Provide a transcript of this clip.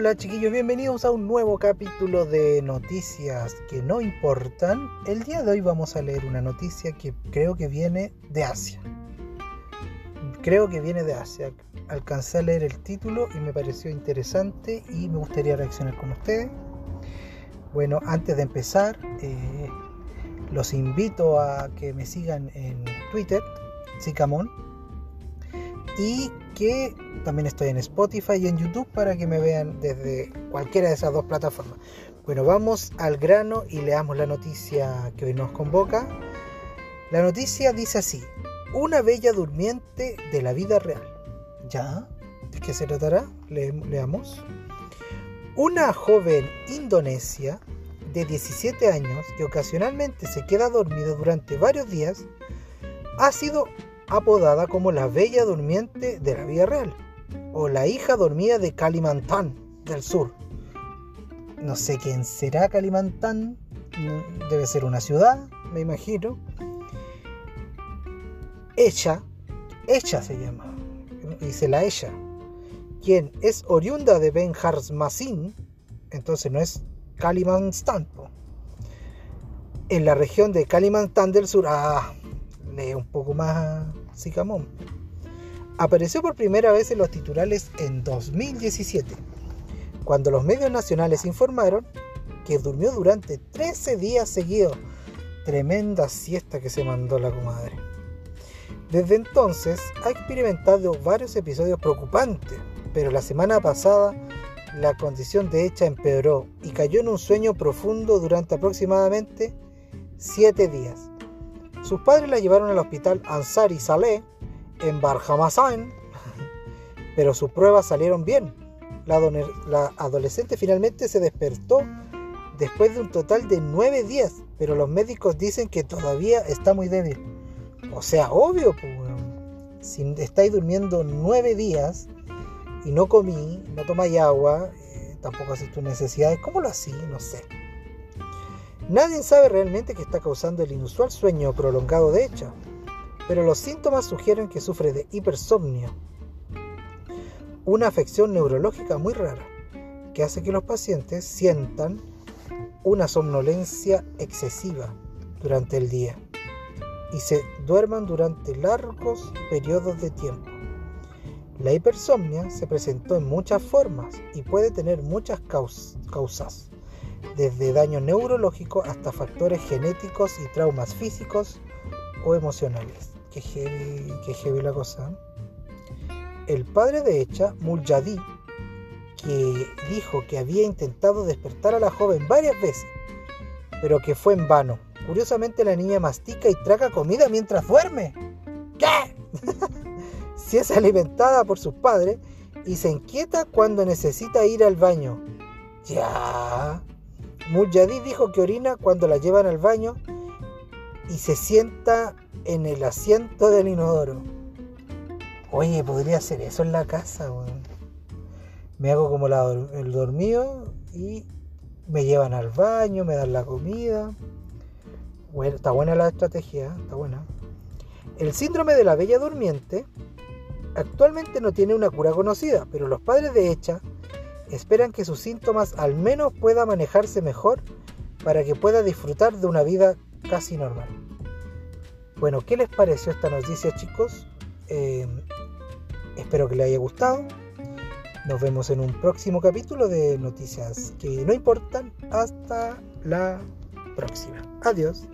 Hola chiquillos, bienvenidos a un nuevo capítulo de noticias que no importan. El día de hoy vamos a leer una noticia que creo que viene de Asia. Creo que viene de Asia. Alcancé a leer el título y me pareció interesante y me gustaría reaccionar con ustedes. Bueno, antes de empezar, eh, los invito a que me sigan en Twitter, Sicamón, y que también estoy en Spotify y en YouTube para que me vean desde cualquiera de esas dos plataformas. Bueno, vamos al grano y leamos la noticia que hoy nos convoca. La noticia dice así, una bella durmiente de la vida real. ¿Ya? ¿De qué se tratará? leamos. Una joven indonesia de 17 años que ocasionalmente se queda dormida durante varios días ha sido apodada como la Bella Durmiente de la vida real o la hija dormida de Kalimantan del sur. No sé quién será Kalimantan, debe ser una ciudad, me imagino. Ella, ella se llama, dice la ella, quien es oriunda de Ben Masin, entonces no es Kalimantan, en la región de Kalimantan del sur. Ah, lee un poco más Sicamón. Apareció por primera vez en los titulares en 2017, cuando los medios nacionales informaron que durmió durante 13 días seguidos. Tremenda siesta que se mandó la comadre. Desde entonces ha experimentado varios episodios preocupantes, pero la semana pasada la condición de hecha empeoró y cayó en un sueño profundo durante aproximadamente 7 días. Sus padres la llevaron al hospital Ansari Saleh en Barjamasan, pero sus pruebas salieron bien. La, adolescente finalmente se despertó después de un total de nueve días, pero los médicos dicen que todavía está muy débil. O sea, obvio, si estáis durmiendo nueve días y no comí, no tomáis agua, eh, tampoco haces tus necesidades, ¿cómo lo así? No sé. Nadie sabe realmente qué está causando el inusual sueño prolongado de hecha pero los síntomas sugieren que sufre de hipersomnia, una afección neurológica muy rara que hace que los pacientes sientan una somnolencia excesiva durante el día y se duerman durante largos periodos de tiempo. La hipersomnia se presentó en muchas formas y puede tener muchas causas, desde daño neurológico hasta factores genéticos y traumas físicos o emocionales. Qué heavy, la cosa. El padre de Echa, Muljadi, que dijo que había intentado despertar a la joven varias veces, pero que fue en vano. Curiosamente la niña mastica y traga comida mientras duerme. ¿Qué? si es alimentada por sus padres y se inquieta cuando necesita ir al baño. Ya. Muljadi dijo que orina cuando la llevan al baño y se sienta en el asiento del inodoro. Oye, podría hacer eso en la casa, Me hago como el dormido y me llevan al baño, me dan la comida. Está buena la estrategia, está buena. El síndrome de la bella durmiente actualmente no tiene una cura conocida, pero los padres de Hecha esperan que sus síntomas al menos pueda manejarse mejor para que pueda disfrutar de una vida casi normal. Bueno, ¿qué les pareció esta noticia chicos? Eh, espero que les haya gustado. Nos vemos en un próximo capítulo de noticias que no importan. Hasta la próxima. Adiós.